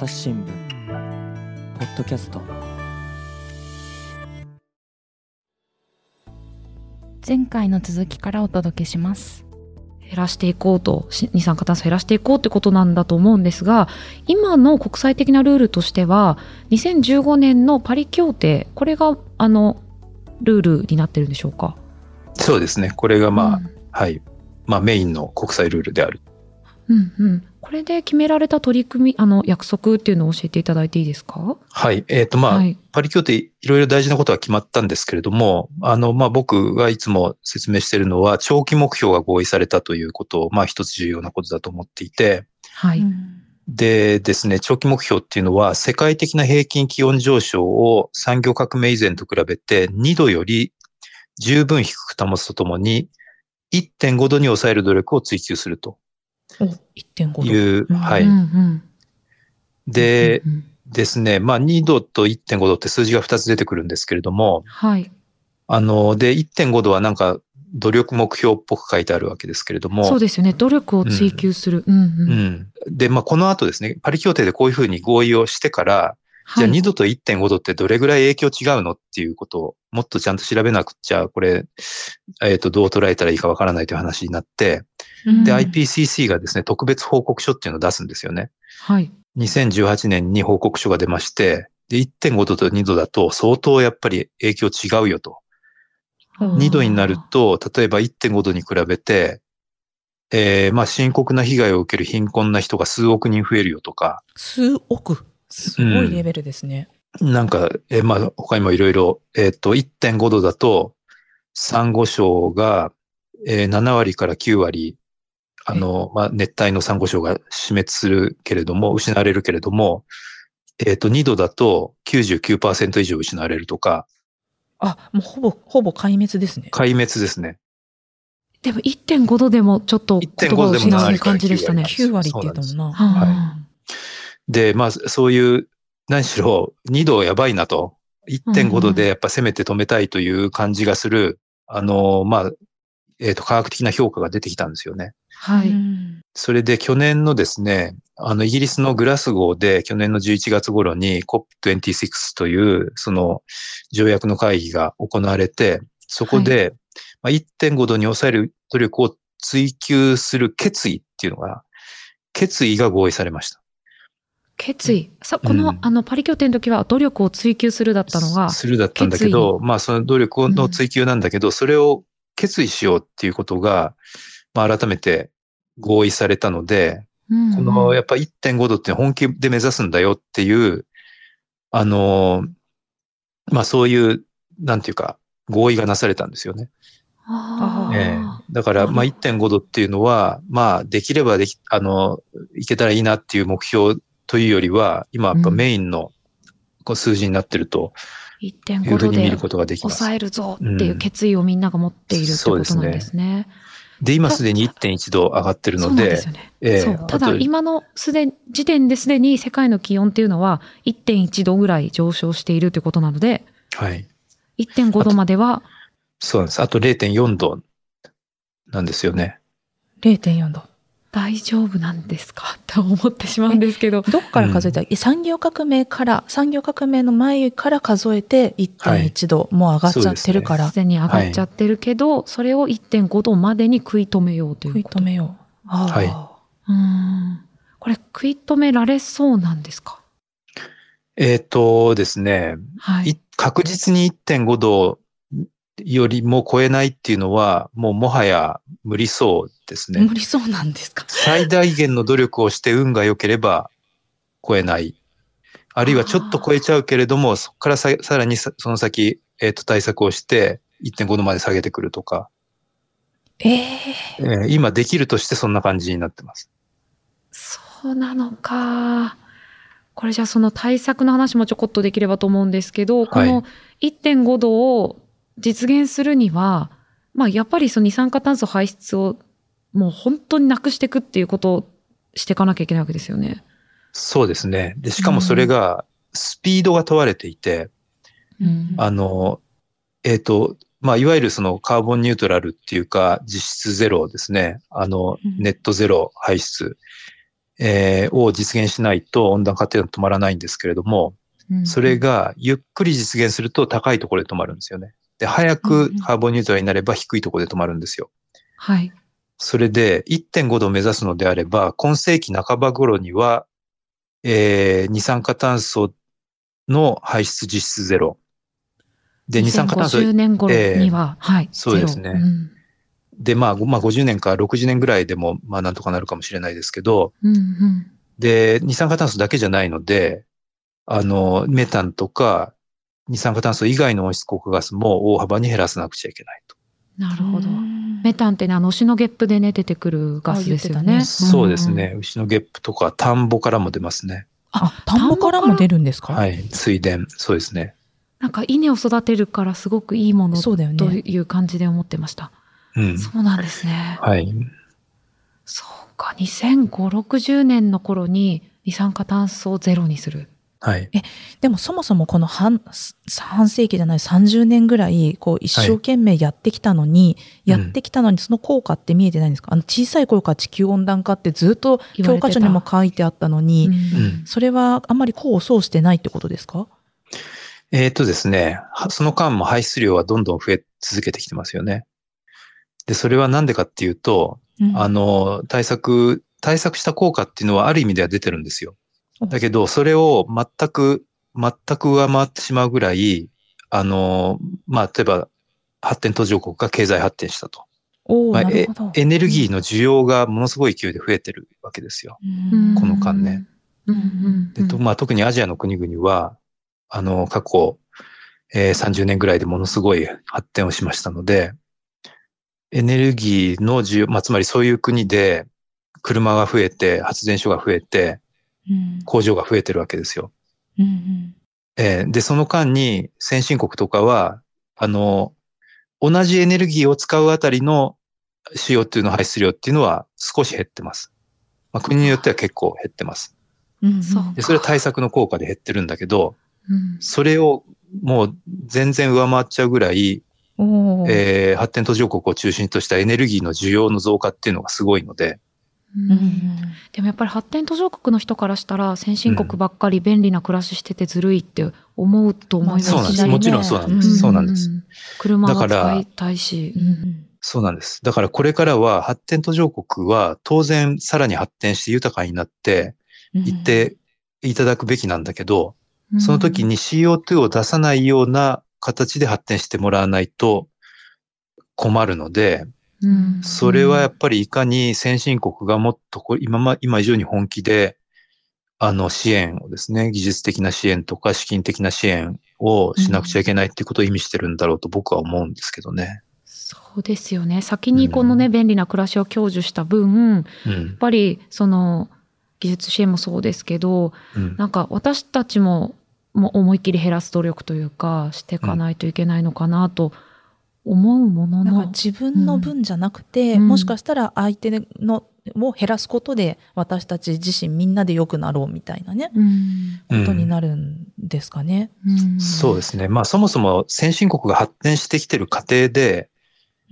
朝日新聞ポッドキャスト。前回の続きからお届けします。減らしていこうと二酸化炭素減らしていこうってことなんだと思うんですが今の国際的なルールとしては2015年のパリ協定これがあのルールになってるんでしょうか？そうですね。これがまあ、うん、はい。まあメインの国際ルールである。うんうん。これで決められた取り組み、あの、約束っていうのを教えていただいていいですか？はい。えっ、ー、と、まあ、はい、パリ協定いろいろ大事なことは決まったんですけれども、あの、まあ、僕がいつも説明しているのは、長期目標が合意されたということを、まあ、一つ重要なことだと思っていて、はい。でですね、長期目標っていうのは、世界的な平均気温上昇を産業革命以前と比べて2度より十分低く保つとともに、1.5度に抑える努力を追求すると。1.5度。いう、はい。で、ですね、まあ2度と1.5度って数字が2つ出てくるんですけれども、はい。あの、で、1.5度はなんか努力目標っぽく書いてあるわけですけれども。そうですよね。努力を追求する。うん。うん、うん、で、まあこの後ですね、パリ協定でこういうふうに合意をしてから、じゃあ2度と1.5度ってどれぐらい影響違うのっていうことをもっとちゃんと調べなくちゃ、これ、えっ、ー、と、どう捉えたらいいかわからないという話になって、うん、で、IPCC がですね、特別報告書っていうのを出すんですよね。はい。2018年に報告書が出まして、で、1.5度と2度だと相当やっぱり影響違うよと。2度になると、例えば1.5度に比べて、えー、まあ深刻な被害を受ける貧困な人が数億人増えるよとか。数億？すごいレベルですね。うん、なんか、えー、まあ他にもいろいろ、えっ、ー、と、1.5度だと、サンゴ礁が、えー、7割から9割、あの、まあ、熱帯のサンゴ礁が死滅するけれども、失われるけれども、えっ、ー、と、2度だと99%以上失われるとか。あ、もうほぼ、ほぼ壊滅ですね。壊滅ですね。でも1.5度でもちょっと言葉を失う感じでしたね。9割って言ったもんな。はい。で、まあ、そういう、何しろ2度やばいなと。1.5度でやっぱせめて止めたいという感じがする、あの、まあ、えっ、ー、と、科学的な評価が出てきたんですよね。はい。それで去年のですね、あの、イギリスのグラスゴーで去年の11月頃に COP26 という、その条約の会議が行われて、そこで、まあ、1.5度に抑える努力を追求する決意っていうのが、決意が合意されました。決意。さ、この、うん、あの、パリ協定の時は努力を追求するだったのが。するだったんだけど、まあ、その努力の追求なんだけど、うん、それを決意しようっていうことが、まあ、改めて合意されたので、うんうん、この、やっぱ1.5度って本気で目指すんだよっていう、あの、まあ、そういう、なんていうか、合意がなされたんですよね。ええ、だから、まあ、1.5度っていうのは、まあ、できればでき、あの、いけたらいいなっていう目標というよりは、今やっぱメインの数字になってると、1.5度で抑えるぞっていう決意をみんなが持っているってことなんですね。で、今すでに1.1度上がってるので、そうねえー、ただ今のすで、時点ですでに世界の気温っていうのは1.1度ぐらい上昇しているということなので、はい。1.5度までは、そうなんです。あと0.4度なんですよね。0.4度。大丈夫なんですか？と思ってしまうんですけど。どっから数えた？ら、うん、産業革命から、産業革命の前から数えて1.1度、はい、もう上がっちゃってるから。すで、ね、に上がっちゃってるけど、はい、それを1.5度までに食い止めようという食い止めよう。はい。うん。これ食い止められそうなんですか？えっ、ー、とですね、はい、確実に1.5度よりも超えないっていうのは、もうもはや無理そうですね。無理そうなんですか？最大限の努力をして運が良ければ超えない。あるいはちょっと超えちゃうけれども、そこからささらにその先、えっ、ー、と、対策をして1.5度まで下げてくるとか。えー、えー、今できるとしてそんな感じになってます。そうなのか。これじゃあその対策の話もちょこっとできればと思うんですけど、この1.5度を実現するには、まあ、やっぱりその二酸化炭素排出をもう本当になくしていくっていうことをしていかなきゃいけないわけですよね。そうですね。で、しかもそれがスピードが問われていて、うん、あの、えっ、ー、と、まあ、いわゆるそのカーボンニュートラルっていうか、実質ゼロですね。あの、ネットゼロ排出。えー、を実現しないと温暖化っていうのは止まらないんですけれども、それがゆっくり実現すると高いところで止まるんですよね。で、早くカーボンニュートラルになれば低いところで止まるんですよ。はい。それで1.5度を目指すのであれば、今世紀半ば頃には、えー、二酸化炭素の排出実質ゼロ。で、二酸化炭素。20年頃には、えー、はい。そうですね。うん、で、まあ、まあ、50年か60年ぐらいでも、まあ、なんとかなるかもしれないですけど、うんうん、で、二酸化炭素だけじゃないので、あの、メタンとか、二酸化炭素以外の温室効果ガスも大幅に減らさなくちゃいけないと。なるほど。メタンってね、あの、牛のゲップでね、出てくるガスですよね。ねそうですね。牛のゲップとか、田んぼからも出ますね。あ、田んぼからも出るんですか？はい。水田。そうですね。なんか稲を育てるからすごくいいものという感じで思ってました。うん。そうなんですね。はい。そうか。2005、60年の頃に二酸化炭素をゼロにする。はい。え、でもそもそもこの半、半世紀じゃない30年ぐらい、こう一生懸命やってきたのに、はい、やってきたのにその効果って見えてないんですか、うん、あの小さい頃から地球温暖化ってずっと教科書にも書いてあったのに、うん、それはあんまり功を奏してないってことですか？えっ、とですね、その間も排出量はどんどん増え続けてきてますよね。で、それはなんでかっていうと、うん、あの、対策、対策した効果っていうのはある意味では出てるんですよ。だけど、それを全く、全く上回ってしまうぐらい、あの、まあ、例えば、発展途上国が経済発展したと。まあ、エネルギーの需要がものすごい勢いで増えてるわけですよ。この間ね。でまあ、特にアジアの国々は、あの、過去、えー、30年ぐらいでものすごい発展をしましたので、エネルギーの需要、まあ、つまりそういう国で車が増えて、発電所が増えて、工場が増えてるわけですよ。うんうんえー、で、その間に先進国とかは、あの、同じエネルギーを使うあたりの CO2 の排出量っていうのは少し減ってます。まあ、国によっては結構減ってます。うん、でそれは対策の効果で減ってるんだけど、うん、それをもう全然上回っちゃうぐらい、えー、発展途上国を中心としたエネルギーの需要の増加っていうのがすごいので、うん、でもやっぱり発展途上国の人からしたら先進国ばっかり便利な暮らししててずるいって思うと思いますし、ね、そうなんです。もちろんそうなんです。そうなんです。車は使いたいし。そうなんです。だからこれからは発展途上国は当然さらに発展して豊かになっていっていただくべきなんだけど、その時に CO2 を出さないような形で発展してもらわないと困るので、それはやっぱりいかに先進国がもっと今今以上に本気で、あの支援をですね、技術的な支援とか資金的な支援をしなくちゃいけないっていうことを意味してるんだろうと僕は思うんですけどね。そうですよね。先にこのね、うん、便利な暮らしを享受した分、うん、やっぱりその技術支援もそうですけど、うん、なんか私たちももう思いっきり減らす努力というかしていかないといけないのかなと思うものの。自分の分じゃなくて、うん、もしかしたら相手のを減らすことで私たち自身みんなで良くなろうみたいなね、うん、ことになるんですかね、うん、そうですね。まあそもそも先進国が発展してきてる過程で、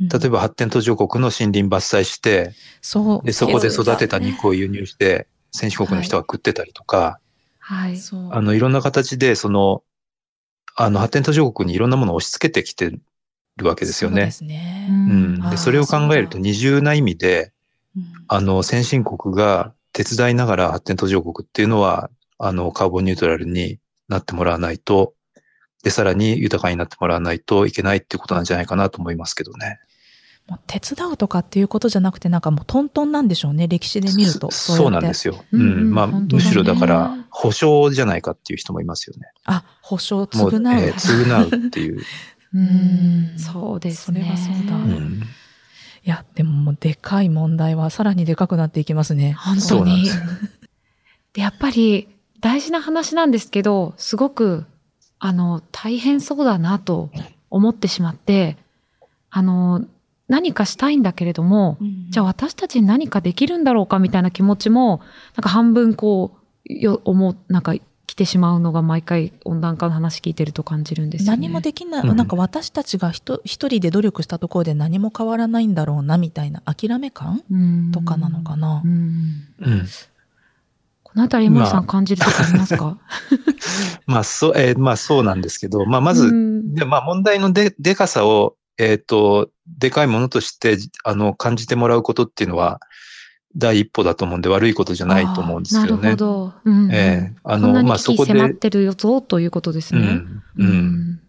例えば発展途上国の森林伐採して、そう。でそこで育てた肉を輸入して、先進国の人が食ってたりとか、はい。あの、いろんな形で、その、あの、発展途上国にいろんなものを押し付けてきてるわけですよね。そね。うん。で、それを考えると二重な意味で、あの、先進国が手伝いながら発展途上国っていうのは、あの、カーボンニュートラルになってもらわないと、で、さらに豊かになってもらわないといけないっていうことなんじゃないかなと思いますけどね。もう手伝うとかっていうことじゃなくて、なんかもうトントンなんでしょうね、歴史で見ると。そうなんですよ。うん、うん、まあ、ね、むしろだから、保証じゃないかっていう人もいますよね。あ、保証償う。うえー、償うっていう。うん、そうですね。それはそうだ。うんいや、でももうでかい問題はさらにでかくなっていきますね。本当に。でやっぱり大事な話なんですけど、すごく、あの、大変そうだなと思ってしまって、あの、何かしたいんだけれども、うん、じゃあ私たちに何かできるんだろうかみたいな気持ちも、なんか半分こう、よ、思う、なんか来てしまうのが毎回温暖化の話聞いてると感じるんですよね。何もできない、うん、なんか私たちが一人で努力したところで何も変わらないんだろうなみたいな諦め感？とかなのかな？うん。うん、のあたり、森さん感じるとこありますか、まあ、そう、えーまあそうなんですけど、まあまず、うん。でまあ問題ので、でかさを、えっ、と、でかいものとして、あの、感じてもらうことっていうのは、第一歩だと思うんで悪いことじゃないと思うんですなるけどね。ほど。うんうんええあのまあそこで迫ってるよぞということですね。うん。うん。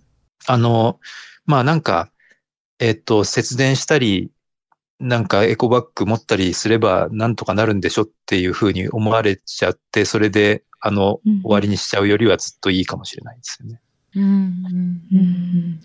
あの、まあなんか、えっ、と、節電したり、なんかエコバッグ持ったりすればなんとかなるんでしょっていうふうに思われちゃって、それで、あの、うん終わりにしちゃうよりはずっといいかもしれないですよね。うんうんうん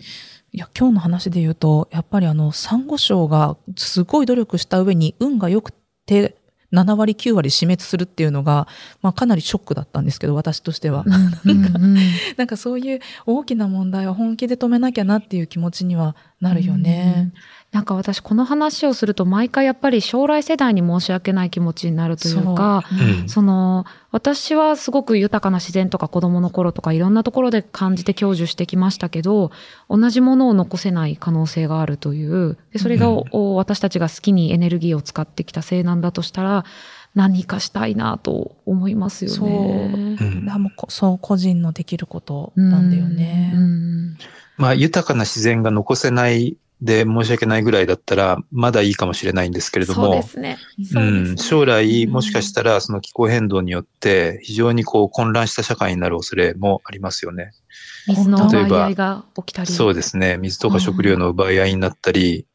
いや今日の話で言うとやっぱりあのサンゴ礁がすごい努力した上に運が良くて7割9割死滅するっていうのが、まあ、かなりショックだったんですけど私としては、うんうんうん。なんかそういう大きな問題は本気で止めなきゃなっていう気持ちにはなるよね。なんか私この話をすると毎回やっぱり将来世代に申し訳ない気持ちになるというか、う。ん。その私はすごく豊かな自然とか子供の頃とかいろんなところで感じて享受してきましたけど同じものを残せない可能性があるというでそれが、うん。お私たちが好きにエネルギーを使ってきたせいなんだとしたら何かしたいなと思いますよね。そう。うん。そう個人のできることなんだよね。うんまあ豊かな自然が残せないで申し訳ないぐらいだったら、まだいいかもしれないんですけれどそうでも、すね。うんそうですねうん、将来もしかしたらその気候変動によって非常にこう混乱した社会になる恐れもありますよね。水の例えば奪い合いが起きたり。そうですね。水とか食料の奪い合いになったり、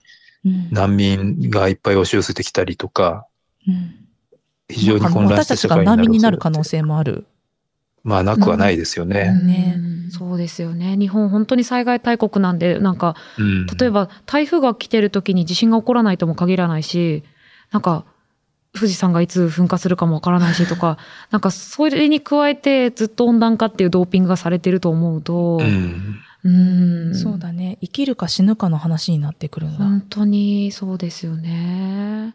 うん難民がいっぱい押し寄せてきたりとか、うん非常に混乱私したたちが難社会になる民になる可能性。性もある。まあなくはないですよね。ねうんそうですよね。日本本当に災害大国なんで、なんか、うん例えば台風が来てる時に地震が起こらないとも限らないし、なんか、富士山がいつ噴火するかもわからないしとか、なんかそれに加えてずっと温暖化っていうドーピングがされてると思うと、うんうんそうだね。生きるか死ぬかの話になってくるんだ。本当にそうですよね。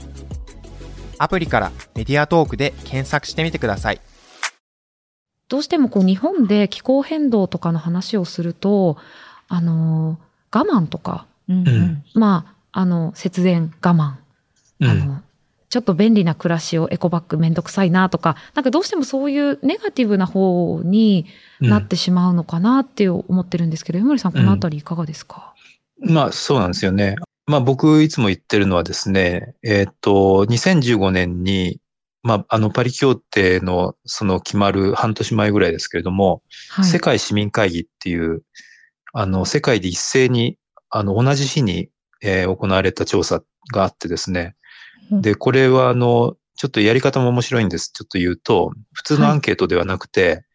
アプリからメディアトークで検索してみてください。どうしてもこう日本で気候変動とかの話をすると、あの、我慢とか、うんうん。まあ、あの、節電我慢、うん。あの、ちょっと便利な暮らしをエコバッグめんどくさいなとか、なんかどうしてもそういうネガティブな方になってしまうのかなって思ってるんですけど、江森さんこのあたりいかがですか、まあそうなんですよね。まあ僕いつも言ってるのはですね、えっ、と、2015年に、まああのパリ協定のその決まる半年前ぐらいですけれども、はい。世界市民会議っていう、あの世界で一斉に、あの同じ日に、えー行われた調査があってですね。うんで、これはあの、ちょっとやり方も面白いんです。ちょっと言うと、普通のアンケートではなくて、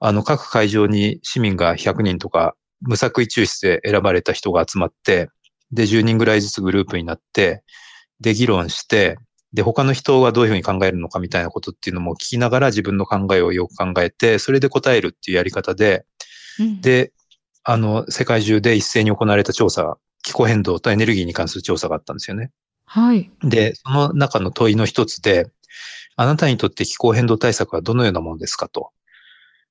あの各会場に市民が100人とか無作為抽出で選ばれた人が集まって、で、10人ぐらいずつグループになって、で、議論して、で、他の人はどういうふうに考えるのかみたいなことっていうのも聞きながら自分の考えをよく考えて、それで答えるっていうやり方で、うんで、あの、世界中で一斉に行われた調査、気候変動とエネルギーに関する調査があったんですよね。はい。で、その中の問いの一つで、あなたにとって気候変動対策はどのようなものですかと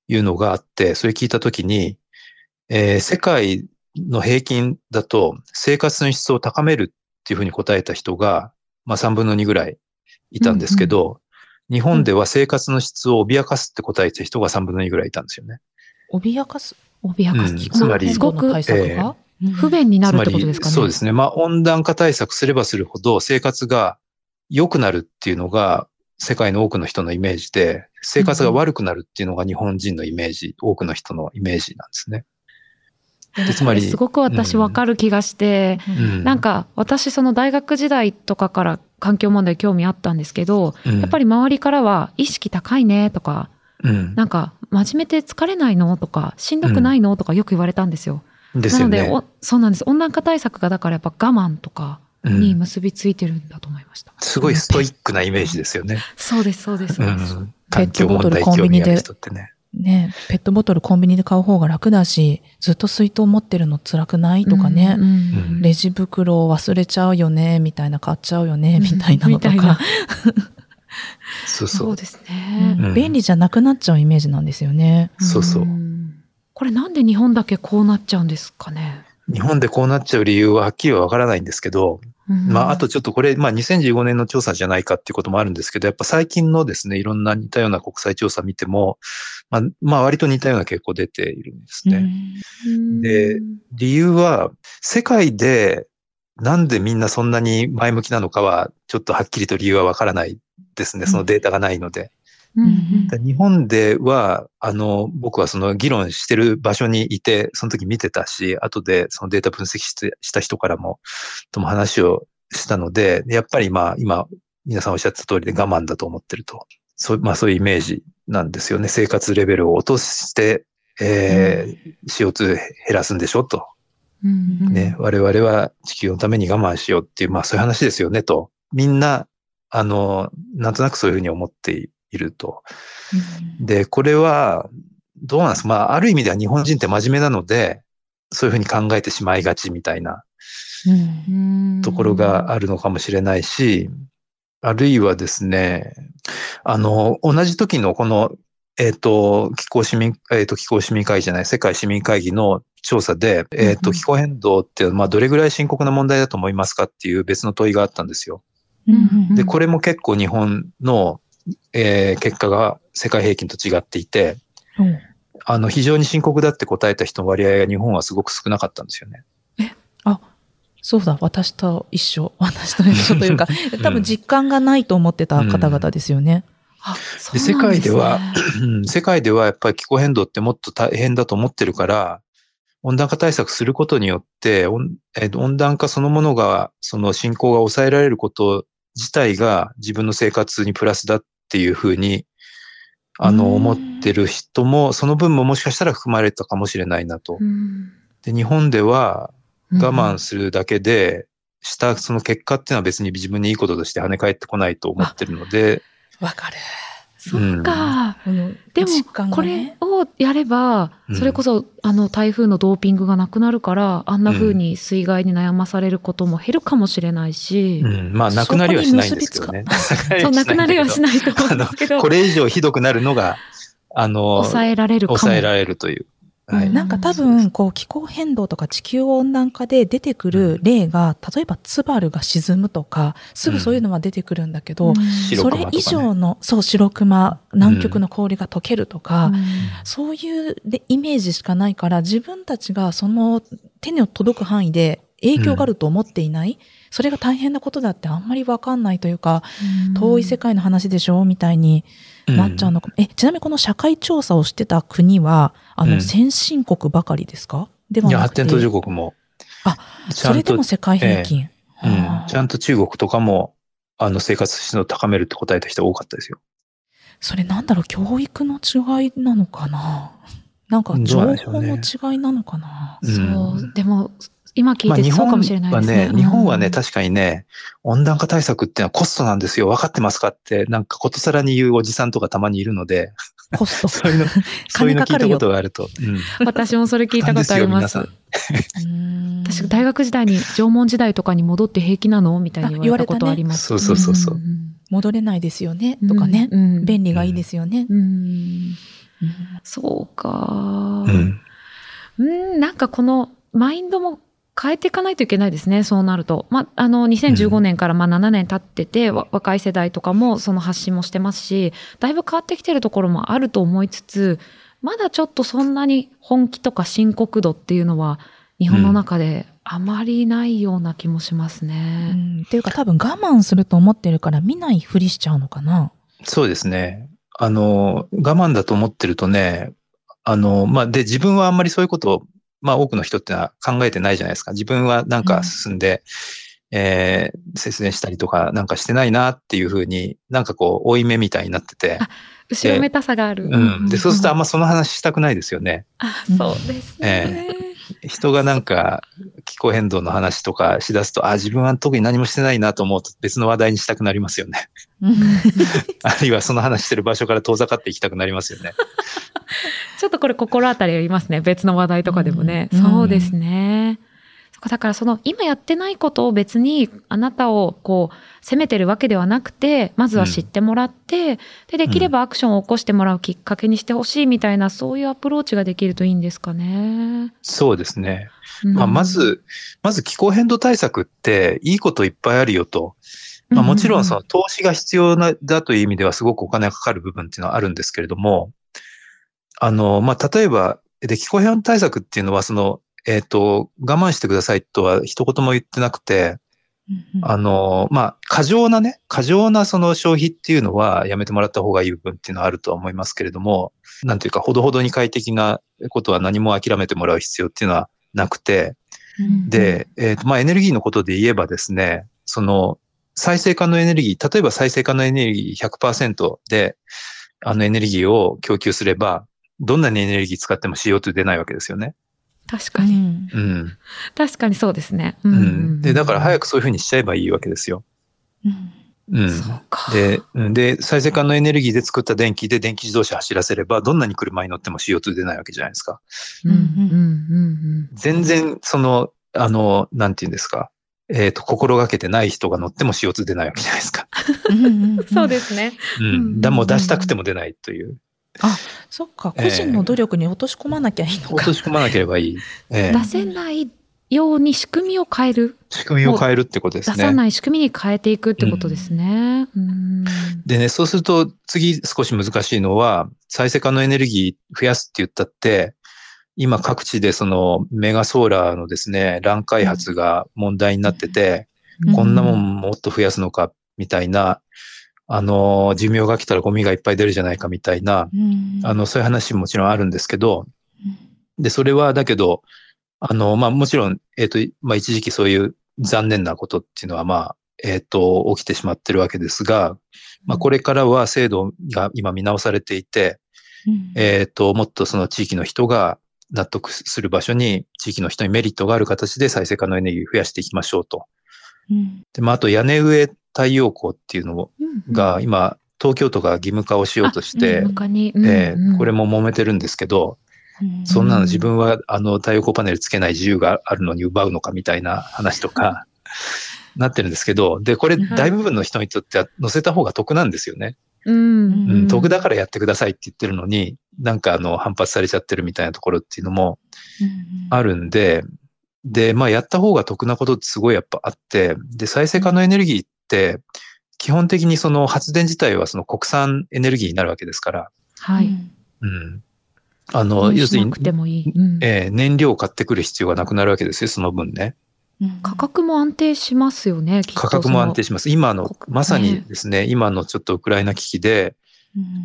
いうのがあって、それ聞いたときに、えー世界の平均だと生活の質を高めるっていうふうに答えた人が、まあ3分の2ぐらいいたんですけど、日本では生活の質を脅かすって答えた人が3分の2ぐらいいたんですよね。脅かす？脅かす？うんまあつまりすごく変動の対策が、不便になるってことですかね。そうですね。まあ温暖化対策すればするほど生活が良くなるっていうのが世界の多くの人のイメージで、生活が悪くなるっていうのが日本人のイメージ、多くの人のイメージなんですね。で つまり、すごく私わかる気がして、うんなんか私その大学時代とかから環境問題興味あったんですけど、うんやっぱり周りからは意識高いねとか、うんなんか真面目で疲れないのとか、しんどくないのとかよく言われたんですよ。ですよね。なので、そうなんです。温暖化対策がだからやっぱ我慢とかに結びついてるんだと思いました。うん、すごいストイックなイメージですよね。そうです、そうです。うん、環境問題興味ある人ってね。ね、ペットボトルコンビニで買う方が楽だし、ずっと水筒持ってるの辛くないとかね、うんうん、レジ袋を忘れちゃうよね、みたいな買っちゃうよね、みたいなのとか。そうそう。そうですね、うん、便利じゃなくなっちゃうイメージなんですよね。そうそう。これなんで日本だけこうなっちゃうんですかね？日本でこうなっちゃう理由ははっきりはわからないんですけど、うん、まあ、あとちょっとこれ、まあ、2015年の調査じゃないかっていうこともあるんですけど、やっぱ最近のですね、いろんな似たような国際調査見ても、まあ、まあ、割と似たような傾向出ているんですね。うん、で、理由は、世界でなんでみんなそんなに前向きなのかは、ちょっとはっきりと理由はわからないですね。そのデータがないので。うんうん、日本では、あの、僕はその議論してる場所にいて、その時見てたし、後でそのデータ分析した人からも、とも話をしたので、やっぱりまあ今、皆さんおっしゃった通りで我慢だと思ってると。そう、まあそういうイメージなんですよね。生活レベルを落として、えー、CO2 減らすんでしょと。うんうん、ね、我々は地球のために我慢しようっていう、まあそういう話ですよねと。みんな、あの、なんとなくそういうふうに思っていると。で、これは、どうなんですか？まあ、ある意味では日本人って真面目なので、そういうふうに考えてしまいがちみたいなところがあるのかもしれないし、あるいはですね、あの、同じ時のこの、えっ、ー、と、気候市民、えっ、ー、と、気候市民会議じゃない、世界市民会議の調査で、えっ、ー、と、気候変動って、まあ、どれぐらい深刻な問題だと思いますかっていう別の問いがあったんですよ。で、これも結構日本のえー、結果が世界平均と違っていて、うん、あの、非常に深刻だって答えた人の割合が日本はすごく少なかったんですよね。え、あ、そうだ、私と一緒。私と一緒というか、多分実感がないと思ってた方々ですよね。で、世界では、世界ではやっぱり気候変動ってもっと大変だと思ってるから、温暖化対策することによって、温暖化そのものが、その進行が抑えられること自体が自分の生活にプラスだっていうふうに、あの、思ってる人も、その分ももしかしたら含まれたかもしれないなと。で、日本では我慢するだけで、したその結果っていうのは別に自分にいいこととして跳ね返ってこないと思ってるので。わかる。そっか、うん、でも、これをやれば、それこそ、あの、台風のドーピングがなくなるから、あんな風に水害に悩まされることも減るかもしれないし。うん、まあ、なくなりはしないんですけどね。そ う、なくなりはしないと思うんですけど。これ以上ひどくなるのが、あの、抑えられるかも。抑えられるという。はい、なんか多分、こう、気候変動とか地球温暖化で出てくる例が、例えばツバルが沈むとか、すぐそういうのは出てくるんだけど、うん、それ以上の、そう、白熊、南極の氷が溶けるとか、うん、そういうイメージしかないから、自分たちがその手に届く範囲で影響があると思っていない、うん、それが大変なことだってあんまりわかんないというか、遠い世界の話でしょみたいになっちゃうのかも。え、ちなみにこの社会調査をしてた国は、あの、先進国ばかりですか？ではなくて。いや、発展途上国も。あ、それでも世界平均。えー、うん。ちゃんと中国とかも、あの、生活質を高めるって答えた人多かったですよ。それなんだろう、教育の違いなのかな？なんか情報の違いなのかな、ね、そう、でも、今聞いてそうかもしれないですね。まあ、日本はね、確かにね、温暖化対策っていうのはコストなんですよ。分かってますかって、なんかことさらに言うおじさんとかたまにいるので。コスト そういうの、そういうの聞いたことがあると。うん、私もそれ聞いたことあります。私、大学時代に縄文時代とかに戻って平気なのみたいに言われたことあります。ね、そうそうそうそう。戻れないですよね。とかね。便利がいいですよね。そうか。うん、なんかこのマインドも変えていかないといけないですね、そうなると。まあ、あの、2015年からまあ7年経ってて、うん、若い世代とかもその発信もしてますし、だいぶ変わってきてるところもあると思いつつ、まだちょっとそんなに本気とか深刻度っていうのは、日本の中であまりないような気もしますね。うん、っていうか多分我慢すると思ってるから見ないふりしちゃうのかな。そうですね。あの、我慢だと思ってるとね、あの、まあ、で、自分はあんまりそういうことをまあ多くの人ってのは考えてないじゃないですか。自分はなんか進んで、うん、えー、節電したりとかなんかしてないなっていうふうに、なんかこう、追い目みたいになってて。後ろめたさがある。うん。で、そうするとあんまその話したくないですよね。あ、そうですね。えー人がなんか気候変動の話とかしだすと、あ、自分は特に何もしてないなと思うと別の話題にしたくなりますよね。あるいはその話してる場所から遠ざかっていきたくなりますよね。ちょっとこれ心当たりありますね。別の話題とかでもね。うんそうですね。そっかだからその今やってないことを別にあなたをこう責めてるわけではなくて、まずは知ってもらって、で、できればアクションを起こしてもらうきっかけにしてほしいみたいな、そういうアプローチができるといいんですかね。そうですね。うんまあ、ま、ず、まず気候変動対策っていいこといっぱいあるよと。まあ、もちろんその投資が必要な、だという意味ではすごくお金がかかる部分っていうのはあるんですけれども、あの、まあ、例えば、で、気候変動対策っていうのはその、えっ、と、我慢してくださいとは一言も言ってなくて、あの、まあ、過剰なね、過剰なその消費っていうのはやめてもらった方がいい部分っていうのはあるとは思いますけれども、なんていうか、ほどほどに快適なことは何も諦めてもらう必要っていうのはなくて、で、えっ、と、まあ、エネルギーのことで言えばですね、その、再生可能エネルギー、例えば再生可能エネルギー100%で、あのエネルギーを供給すれば、どんなにエネルギー使っても CO2 出ないわけですよね。確かに、うん。確かにそうですね。う。うんで、だから早く。くそういうふうにしちゃえばいいわけですよ。うん。そうか。で、うんで、再生可能エネルギーで作った電気で電気自動車走らせれば、どんなに車に乗っても CO2 出ないわけじゃないですか。うんうんうん全然、その、あの、なんて言うんですか。えっ、と、心がけてない人が乗っても CO2 出ないわけじゃないですか。うん。そうですね。ううんん。だもう出したくても出ないという。そっか、個人の努力に落とし込まなきゃいいのか。落とし込まなければいい。ええ出せないように仕組みを変える。仕組みを変えるってことですね。出さない仕組みに変えていくってことですね。うんでね、そうすると次少し難しいのは、再生可能エネルギー増やすって言ったって、今各地でそのメガソーラーのですね、乱開発が問題になってて、うんこんなもんもっと増やすのか、みたいな、あの、寿命が来たらゴミがいっぱい出るじゃないかみたいな、あの、そういう話ももちろんあるんですけど、で、それはだけど、あの、まあ、もちろん、えっ、と、まあ、一時期そういう残念なことっていうのは、まあ、えっ、と、起きてしまってるわけですが、まあ、これからは制度が今見直されていて、えっ、と、もっとその地域の人が納得する場所に、地域の人にメリットがある形で再生可能エネルギーを増やしていきましょうと。で、まあ、あと屋根上太陽光っていうのが、今、東京都が義務化をしようとして、えーこれも、も揉めてるんですけど、そんなの自分はあの太陽光パネルつけない自由があるのに奪うのかみたいな話とか、なってるんですけど、で、これはい。大部分の人にとっては乗せた方が得なんですよね。うん。うん、得だからやってくださいって言ってるのに、なんかあの反発されちゃってるみたいなところっていうのもあるんで、で、まあやった方が得なことってすごいやっぱあって、で、再生可能エネルギーって、基本的にその発電自体はその国産エネルギーになるわけですから、はい。うん。あの、要するに。うんえー燃料を買ってくる必要がなくなるわけですよ、その分ね。価格も安定しますよね、きっと価格も安定しします。今の、国まさにねですね、今のちょっとウクライナ危機で、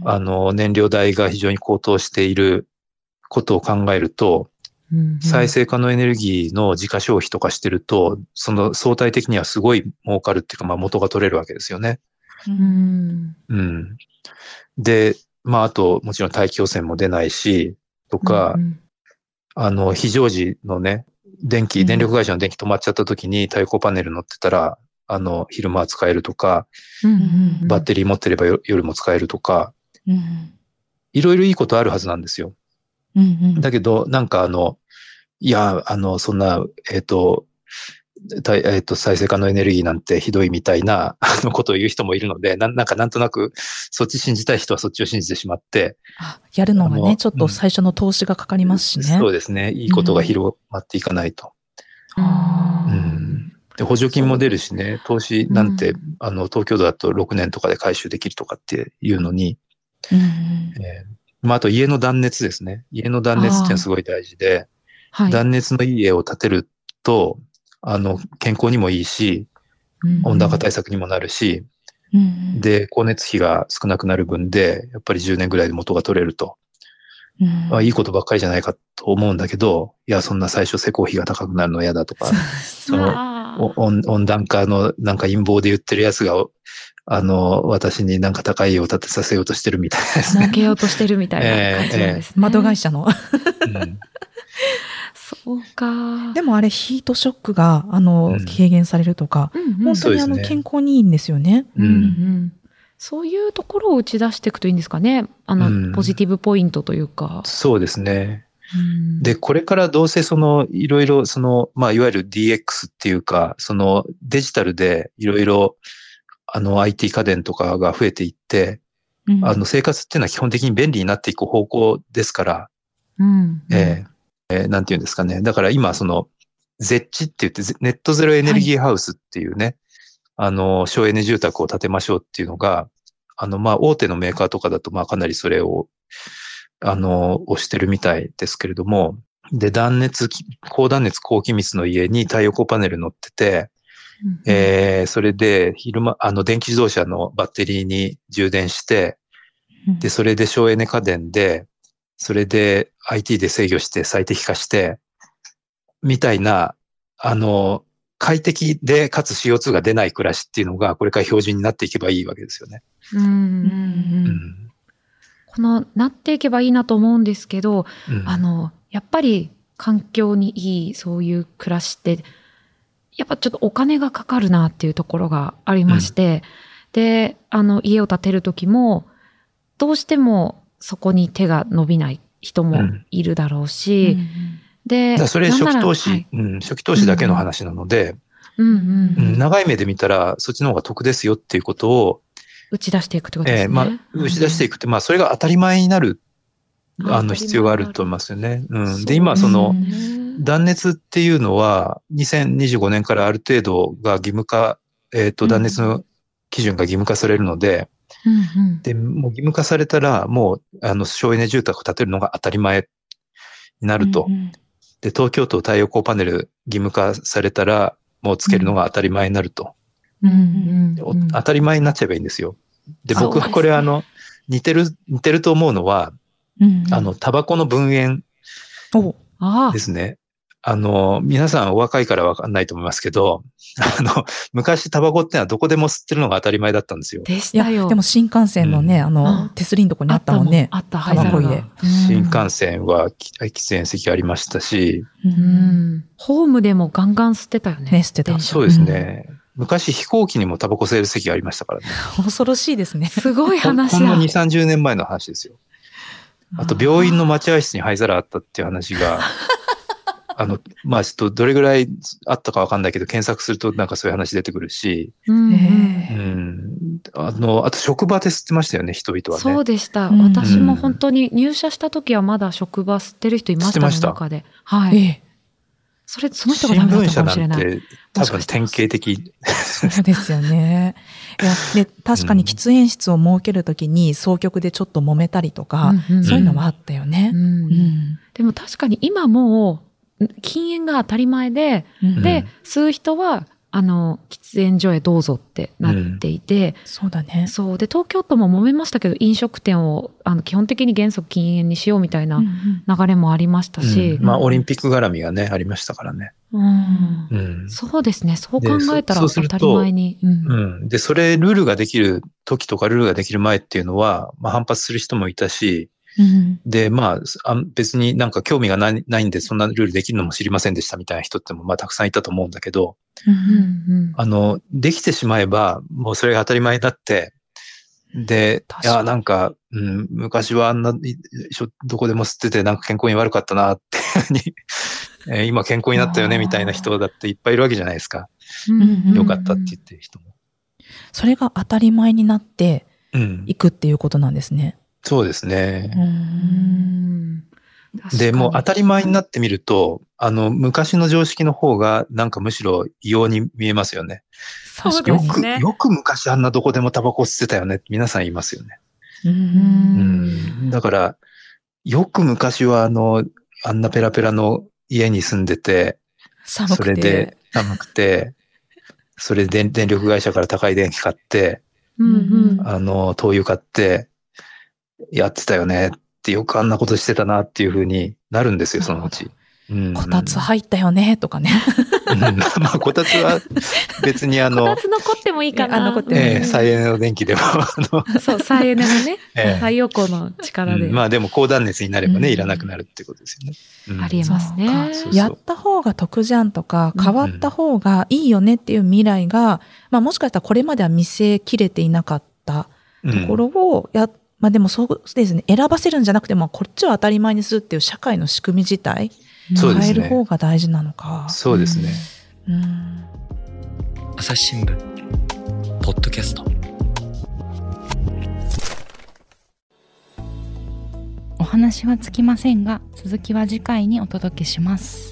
あの、燃料代が非常に高騰していることを考えると、再生可能エネルギーの自家消費とかしてると、その相対的にはすごい儲かるっていうか、まあ元が取れるわけですよね。うん。うん。で、まああと、もちろん大気汚染も出ないし、とか、うんあの、非常時のね、電気、うん電力会社の電気止まっちゃった時に太陽光パネル乗ってたら、あの、昼間は使えるとか、うんうんバッテリー持ってればよ夜も使えるとか、いろいろいいことあるはずなんですよ。だけど、なんかあの、いや、あの、そんな、えっ、と、たえっ、と、再生可能エネルギーなんてひどいみたいな、あのことを言う人もいるので、なんなんかなんとなく、そっち信じたい人はそっちを信じてしまって、あやるのがね、ちょっと最初の投資がかかりますしね。そうですね、いいことが広まっていかないと。あー。うん。で、補助金も出るしね、投資なんて、うん。あの、東京都だと6年とかで回収できるとかっていうのに、うん。えーまあ、あと家の断熱ですね。家の断熱っていうのはすごい大事で、はい。断熱のいい家を建てると、あの、健康にもいいし、温暖化対策にもなるし、うんで、光熱費が少なくなる分で、やっぱり10年ぐらいで元が取れると。うんあいいことばっかりじゃないかと思うんだけど、いや、そんな最初施工費が高くなるの嫌だとか、その温暖化のなんか陰謀で言ってるやつが、あの、私になんか高い家を建てさせようとしてるみたいですね。儲けようとしてるみたいな 感じなんですね。窓会社の。うんそうか。でもあれヒートショックが、あの、うん軽減されるとか、うんうん本当にあの、健康にいいんですよね。うんうんうんそういうところを打ち出していくといいんですかね。あの、うんポジティブポイントというか。そうですね。うんで、これからどうせその、いろいろその、まあ、いわゆる DX っていうか、そのデジタルでいろいろ、あの IT 家電とかが増えていって、うん。あの生活っていうのは基本的に便利になっていく方向ですから、うん。えええーなんていうんですかね。だから今その、ゼッチって言って、ゼネットゼロエネルギーハウスっていうね、あの、省エネ住宅を建てましょうっていうのが、あの、まあ、大手のメーカーとかだと、まあ、かなりそれを、あの、押してるみたいですけれども、で、断熱、高断熱高気密の家に太陽光パネル乗ってて、うん。えーそれで、昼間、あの、電気自動車のバッテリーに充電して、うん。で、それで省エネ家電で、それで IT で制御して最適化して、みたいな、あの、快適でかつ CO2 が出ない暮らしっていうのがこれから標準になっていけばいいわけですよね。うんうんううん。うん。このなっていけばいいなと思うんですけど、うん。あの、やっぱり環境にいいそういう暮らしって、やっぱちょっとお金がかかるなっていうところがありまして、で、あの、家を建てる時も、どうしてもそこに手が伸びない人もいるだろうし、で、だからそれ初期投資、はいうん、初期投資だけの話なので、うんうんううんん長い目で見たらそっちの方が得ですよっていうことを、打ち出していくってことですね。えーまあ、打ち出していく。くって、まあ、それが当たり前になる、あの、必要があると思いますよね。うん。で、今、その、断熱っていうのは、2025年からある程度が義務化、えっ、と、うん断熱の基準が義務化されるので、うんうんで、もう義務化されたら、もう、あの、省エネ住宅を建てるのが当たり前になると。うんで、東京都太陽光パネル義務化されたら、もうつけるのが当たり前になると。うんうんおうん当たり前になっちゃえばいいんですよ。で、僕はこれ、ねあの、似てる、似てると思うのは、うんあの、タバコの分煙おああですね。あの、皆さんお若いからわかんないと思いますけど、あの、昔タバコってのはどこでも吸ってるのが当たり前だったんですよ。でしたよ。でも新幹線のね、あうのん手すりのとこにあったもんね。あった、タバコ入れ新幹線はき喫煙席ありましたし、ううんんホームでもガンガン吸ってたよね。ね捨てたそうですね。昔飛行機にもタバコ吸える席ありましたからね。恐ろしいですね。すごい話だほんの2、。30年前の話ですよ。あと病院の待合室に灰皿あったっていう話が、あの、まあちょっとどれぐらいあったかわかんないけど、検索するとなんかそういう話出てくるし、うんうんええうん。あの、あと職場で吸ってましたよね、人々はね。そうでした。うん私も本当に入社した時はまだ職場吸ってる人いましたね、吸ってました中で。はい。ええそれ、その人がダメだったかもしれない。新聞社なんて多分典型的。そうですよね。いや、で、確かに喫煙室を設けるときに、総局でちょっと揉めたりとか、うんうんそういうのはあったよねう。んうんでも確かに今もう禁煙が当たり前で、うんで、うん吸う人は、あの、喫煙所へどうぞってなっていて、そうだね。そう。で、東京都も揉めましたけど、飲食店を、あの、基本的に原則禁煙にしようみたいなうんうん流れもありましたしうん、まあ、オリンピック絡みがね、ありましたからね。うんうん。そうですね。そう考えたら当たり前に。うんうん。で、それ、ルールができる時とかルールができる前っていうのは、まあ、反発する人もいたし、うんで、まあ、あ別になんか興味がないないんで、そんなルールできるのも知りませんでしたみたいな人っても、まあ、たくさんいたと思うんだけど、ううんんあの、できてしまえば、もうそれが当たり前になって、で、いや、なんか、うん、昔はあんな、いしょどこでも吸ってて、なんか健康に悪かったなっていうふうに、えー今健康になったよね、みたいな人だっていっぱいいるわけじゃないですか。うんうんよかったって言ってる人も。それが当たり前になってうんい。くっていうことなんですね。そうですね。うんで、もう当たり前になってみると、あの、昔の常識の方が、なんかむしろ異様に見えますよね。そうよく、ですねよく昔あんなどこでもタバコ吸ってたよねって皆さん言いますよね。うん。だから、よく昔はあの、あんなペラペラの家に住んでて、寒くて。それで寒くて、それで電力会社から高い電気買って、うんうんあの、灯油買って、やってたよねってよくあんなことしてたなっていうふうになるんですよ、そのうち。こたつ入ったよね、とかね。まあ、こたつは別にあの、こたつ残ってもいいかな。残ってもいい。ええ再エネの電気でも、あの、そう、再エネのね、ええ太陽光の力で。うんまあでも高断熱になればね、うんいらなくなるってことですよね。うんありえますね。そうかそうやった方が得じゃんとか、変わった方がいいよねっていう未来が、まあもしかしたらこれまでは見せきれていなかったうんところをや、まあでもそうですね、選ばせるんじゃなくても、こっちを当たり前にするっていう社会の仕組み自体、変える方が大事なのか。そうですね。うん。朝日新聞ポッドキャストお話はつきませんが続きは次回にお届けします